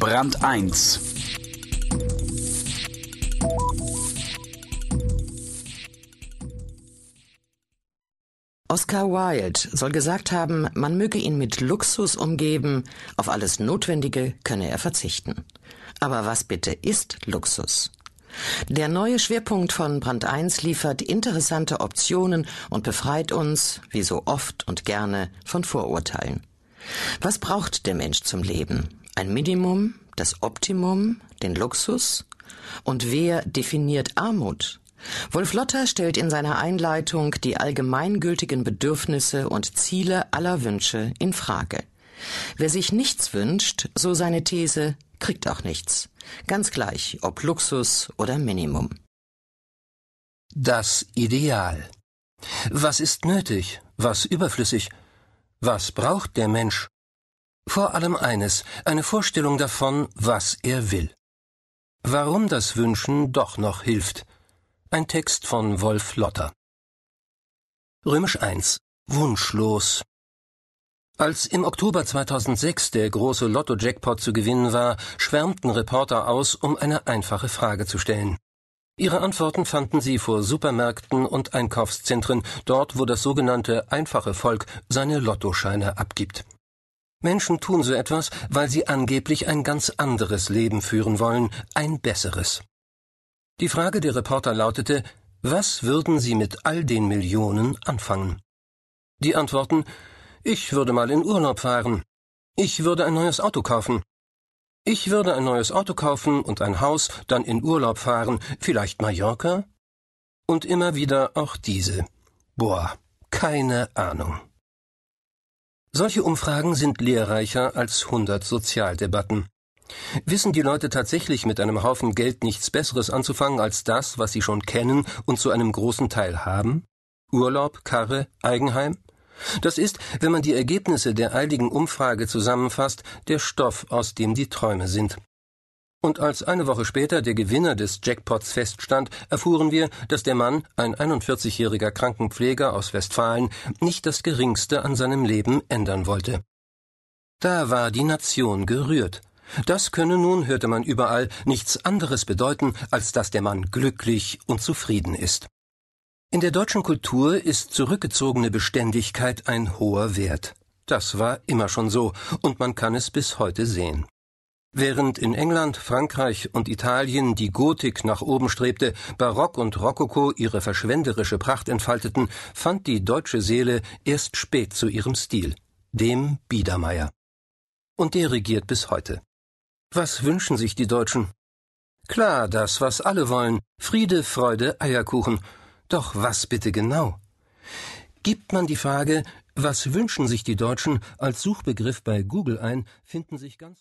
Brand 1 Oscar Wilde soll gesagt haben, man möge ihn mit Luxus umgeben, auf alles Notwendige könne er verzichten. Aber was bitte ist Luxus? Der neue Schwerpunkt von Brand 1 liefert interessante Optionen und befreit uns, wie so oft und gerne, von Vorurteilen. Was braucht der Mensch zum Leben? Ein Minimum, das Optimum, den Luxus? Und wer definiert Armut? Wolf Lotter stellt in seiner Einleitung die allgemeingültigen Bedürfnisse und Ziele aller Wünsche in Frage. Wer sich nichts wünscht, so seine These, kriegt auch nichts. Ganz gleich, ob Luxus oder Minimum. Das Ideal. Was ist nötig? Was überflüssig? Was braucht der Mensch? Vor allem eines, eine Vorstellung davon, was er will. Warum das Wünschen doch noch hilft. Ein Text von Wolf Lotter. Römisch 1. Wunschlos. Als im Oktober 2006 der große Lotto-Jackpot zu gewinnen war, schwärmten Reporter aus, um eine einfache Frage zu stellen. Ihre Antworten fanden sie vor Supermärkten und Einkaufszentren, dort wo das sogenannte einfache Volk seine Lottoscheine abgibt. Menschen tun so etwas, weil sie angeblich ein ganz anderes Leben führen wollen, ein besseres. Die Frage der Reporter lautete, was würden Sie mit all den Millionen anfangen? Die Antworten, ich würde mal in Urlaub fahren. Ich würde ein neues Auto kaufen. Ich würde ein neues Auto kaufen und ein Haus, dann in Urlaub fahren, vielleicht Mallorca? Und immer wieder auch diese. Boah, keine Ahnung. Solche Umfragen sind lehrreicher als hundert Sozialdebatten. Wissen die Leute tatsächlich mit einem Haufen Geld nichts Besseres anzufangen als das, was sie schon kennen und zu einem großen Teil haben? Urlaub, Karre, Eigenheim? Das ist, wenn man die Ergebnisse der eiligen Umfrage zusammenfasst, der Stoff, aus dem die Träume sind. Und als eine Woche später der Gewinner des Jackpots feststand, erfuhren wir, dass der Mann, ein 41-jähriger Krankenpfleger aus Westfalen, nicht das geringste an seinem Leben ändern wollte. Da war die Nation gerührt. Das könne nun, hörte man überall, nichts anderes bedeuten, als dass der Mann glücklich und zufrieden ist. In der deutschen Kultur ist zurückgezogene Beständigkeit ein hoher Wert. Das war immer schon so, und man kann es bis heute sehen. Während in England, Frankreich und Italien die Gotik nach oben strebte, Barock und Rokoko ihre verschwenderische Pracht entfalteten, fand die deutsche Seele erst spät zu ihrem Stil, dem Biedermeier. Und der regiert bis heute. Was wünschen sich die Deutschen? Klar, das, was alle wollen. Friede, Freude, Eierkuchen. Doch was bitte genau? Gibt man die Frage, was wünschen sich die Deutschen als Suchbegriff bei Google ein, finden sich ganz